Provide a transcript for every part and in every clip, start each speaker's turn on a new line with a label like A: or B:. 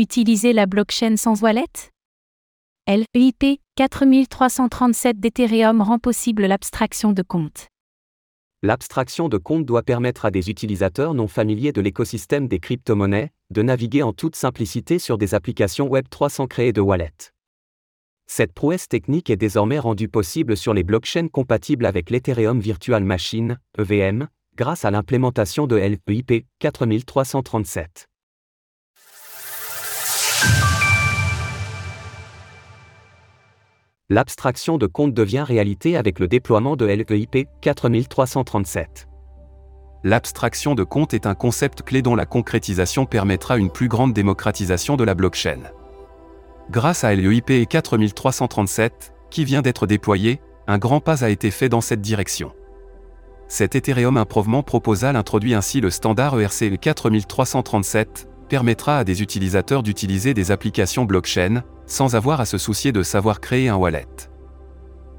A: Utiliser la blockchain sans wallet? LEIP 4337 d'Ethereum rend possible l'abstraction de compte.
B: L'abstraction de compte doit permettre à des utilisateurs non familiers de l'écosystème des crypto-monnaies de naviguer en toute simplicité sur des applications Web 300 créées de wallet. Cette prouesse technique est désormais rendue possible sur les blockchains compatibles avec l'Ethereum Virtual Machine, EVM, grâce à l'implémentation de LEIP 4337. L'abstraction de compte devient réalité avec le déploiement de LEIP 4337.
C: L'abstraction de compte est un concept clé dont la concrétisation permettra une plus grande démocratisation de la blockchain. Grâce à LEIP 4337, qui vient d'être déployé, un grand pas a été fait dans cette direction. Cet Ethereum Improvement Proposal introduit ainsi le standard ERC 4337, permettra à des utilisateurs d'utiliser des applications blockchain, sans avoir à se soucier de savoir créer un wallet.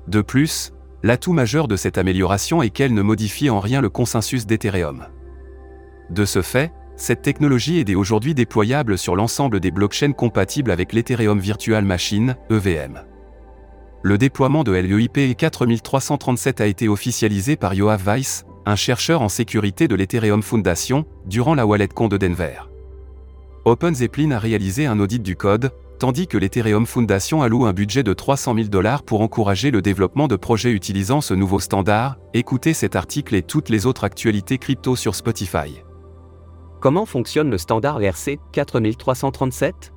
C: De plus, l'atout majeur de cette amélioration est qu'elle ne modifie en rien le consensus d'Ethereum. De ce fait, cette technologie est aujourd'hui déployable sur l'ensemble des blockchains compatibles avec l'Ethereum Virtual Machine, EVM. Le déploiement de LEIP 4337 a été officialisé par Yoav Weiss, un chercheur en sécurité de l'Ethereum Foundation, durant la WalletCon de Denver. OpenZeppelin a réalisé un audit du code, tandis que l'Ethereum Foundation alloue un budget de 300 000 dollars pour encourager le développement de projets utilisant ce nouveau standard. Écoutez cet article et toutes les autres actualités crypto sur Spotify.
B: Comment fonctionne le standard ERC 4337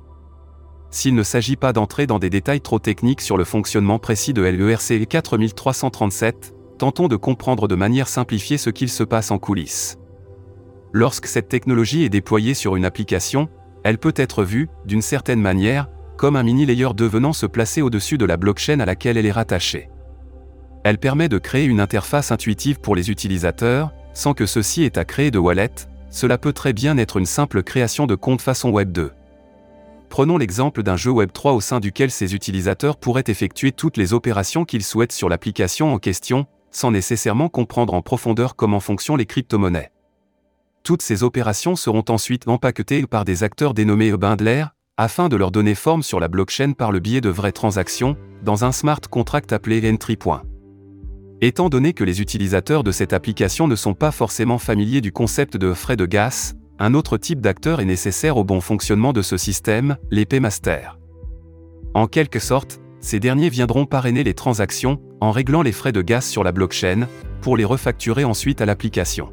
C: S'il ne s'agit pas d'entrer dans des détails trop techniques sur le fonctionnement précis de l'ERC 4337, tentons de comprendre de manière simplifiée ce qu'il se passe en coulisses. Lorsque cette technologie est déployée sur une application, elle peut être vue, d'une certaine manière, comme un mini-layer devenant se placer au-dessus de la blockchain à laquelle elle est rattachée. Elle permet de créer une interface intuitive pour les utilisateurs, sans que ceux-ci aient à créer de wallet, cela peut très bien être une simple création de compte façon Web 2. Prenons l'exemple d'un jeu Web 3 au sein duquel ces utilisateurs pourraient effectuer toutes les opérations qu'ils souhaitent sur l'application en question, sans nécessairement comprendre en profondeur comment fonctionnent les crypto-monnaies. Toutes ces opérations seront ensuite empaquetées par des acteurs dénommés bundlers, afin de leur donner forme sur la blockchain par le biais de vraies transactions, dans un smart contract appelé Entry. Étant donné que les utilisateurs de cette application ne sont pas forcément familiers du concept de frais de gas, un autre type d'acteur est nécessaire au bon fonctionnement de ce système, les paymasters. En quelque sorte, ces derniers viendront parrainer les transactions, en réglant les frais de gaz sur la blockchain, pour les refacturer ensuite à l'application.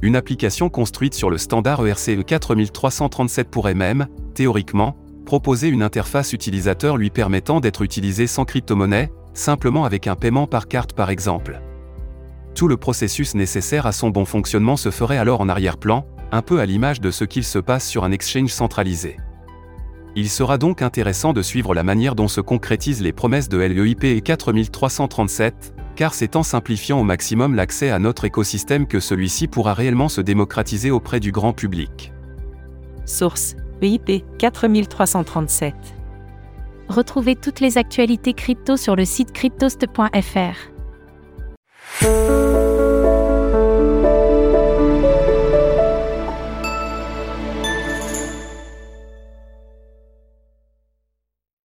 C: Une application construite sur le standard ERC 4337 pourrait même, théoriquement, proposer une interface utilisateur lui permettant d'être utilisée sans crypto-monnaie, simplement avec un paiement par carte par exemple. Tout le processus nécessaire à son bon fonctionnement se ferait alors en arrière-plan, un peu à l'image de ce qu'il se passe sur un exchange centralisé. Il sera donc intéressant de suivre la manière dont se concrétisent les promesses de LEIP 4337, car c'est en simplifiant au maximum l'accès à notre écosystème que celui-ci pourra réellement se démocratiser auprès du grand public.
A: Source EIP 4337. Retrouvez toutes les actualités crypto sur le site cryptost.fr.